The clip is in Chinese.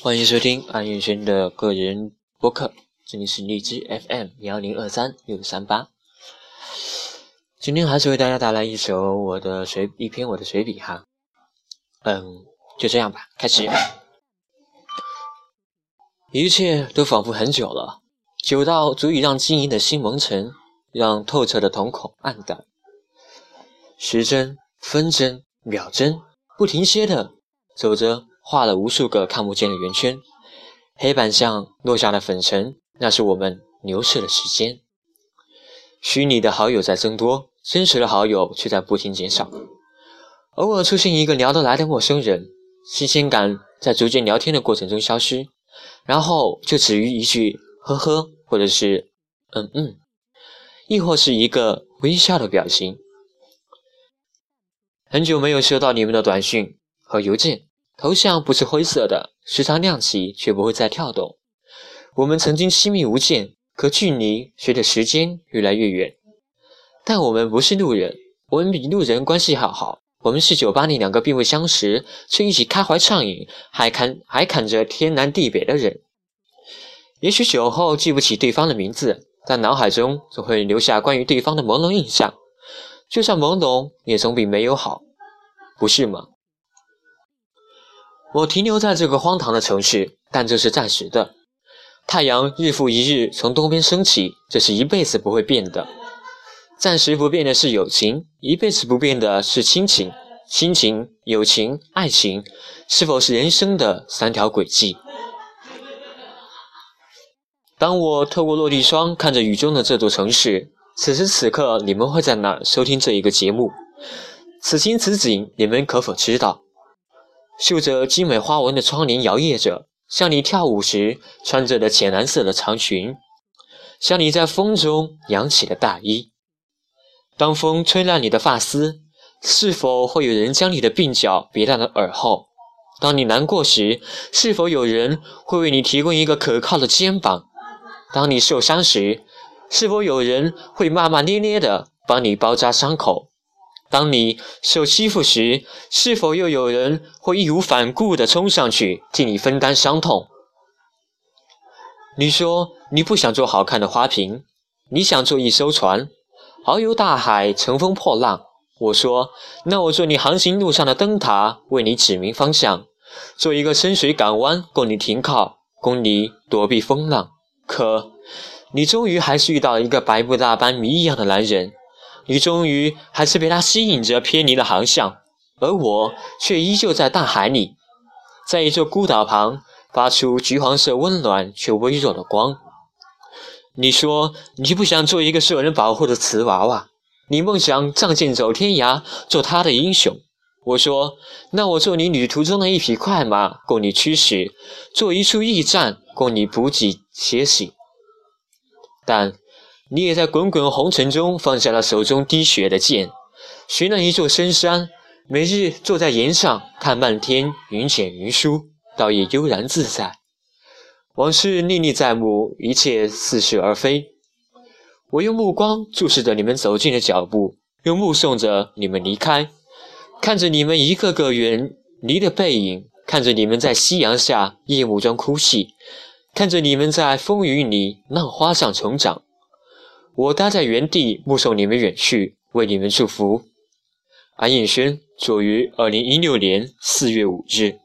欢迎收听安彦轩的个人播客，这里是荔枝 FM 幺零二三六三八。今天还是为大家带来一首我的随一篇我的随笔哈，嗯，就这样吧，开始。一切都仿佛很久了，久到足以让晶莹的心蒙尘，让透彻的瞳孔暗淡。时针、分针、秒针，不停歇的走着。画了无数个看不见的圆圈，黑板上落下的粉尘，那是我们流逝的时间。虚拟的好友在增多，真实的好友却在不停减少。偶尔出现一个聊得来的陌生人，新鲜感在逐渐聊天的过程中消失，然后就止于一句“呵呵”或者是“嗯嗯”，亦或是一个微笑的表情。很久没有收到你们的短信和邮件。头像不是灰色的，时常亮起却不会再跳动。我们曾经亲密无间，可距离随着时间越来越远。但我们不是路人，我们比路人关系还好。我们是酒吧里两个并未相识却一起开怀畅饮，还侃还侃着天南地北的人。也许酒后记不起对方的名字，但脑海中总会留下关于对方的朦胧印象。就算朦胧，也总比没有好，不是吗？我停留在这个荒唐的城市，但这是暂时的。太阳日复一日从东边升起，这是一辈子不会变的。暂时不变的是友情，一辈子不变的是亲情。亲情、友情、爱情，是否是人生的三条轨迹？当我透过落地窗看着雨中的这座城市，此时此刻你们会在哪收听这一个节目？此情此景，你们可否知道？绣着精美花纹的窗帘摇曳着，像你跳舞时穿着的浅蓝色的长裙，像你在风中扬起的大衣。当风吹乱你的发丝，是否会有人将你的鬓角别在了耳后？当你难过时，是否有人会为你提供一个可靠的肩膀？当你受伤时，是否有人会骂骂咧咧的帮你包扎伤口？当你受欺负时，是否又有人会义无反顾地冲上去替你分担伤痛？你说你不想做好看的花瓶，你想做一艘船，遨游大海，乘风破浪。我说，那我做你航行路上的灯塔，为你指明方向，做一个深水港湾，供你停靠，供你躲避风浪。可，你终于还是遇到了一个白布大般谜一样的男人。你终于还是被它吸引着偏离了航向，而我却依旧在大海里，在一座孤岛旁发出橘黄色温暖却微弱的光。你说你不想做一个受人保护的瓷娃娃，你梦想仗剑走天涯，做他的英雄。我说，那我做你旅途中的一匹快马，供你驱使，做一处驿站，供你补给歇息。但。你也在滚滚红尘中放下了手中滴血的剑，寻了一座深山，每日坐在岩上看漫天云卷云舒，倒也悠然自在。往事历历在目，一切似是而非。我用目光注视着你们走近的脚步，又目送着你们离开，看着你们一个个远离的背影，看着你们在夕阳下夜幕中哭泣，看着你们在风雨里浪花上成长。我待在原地，目送你们远去，为你们祝福。安彦轩，作于二零一六年四月五日。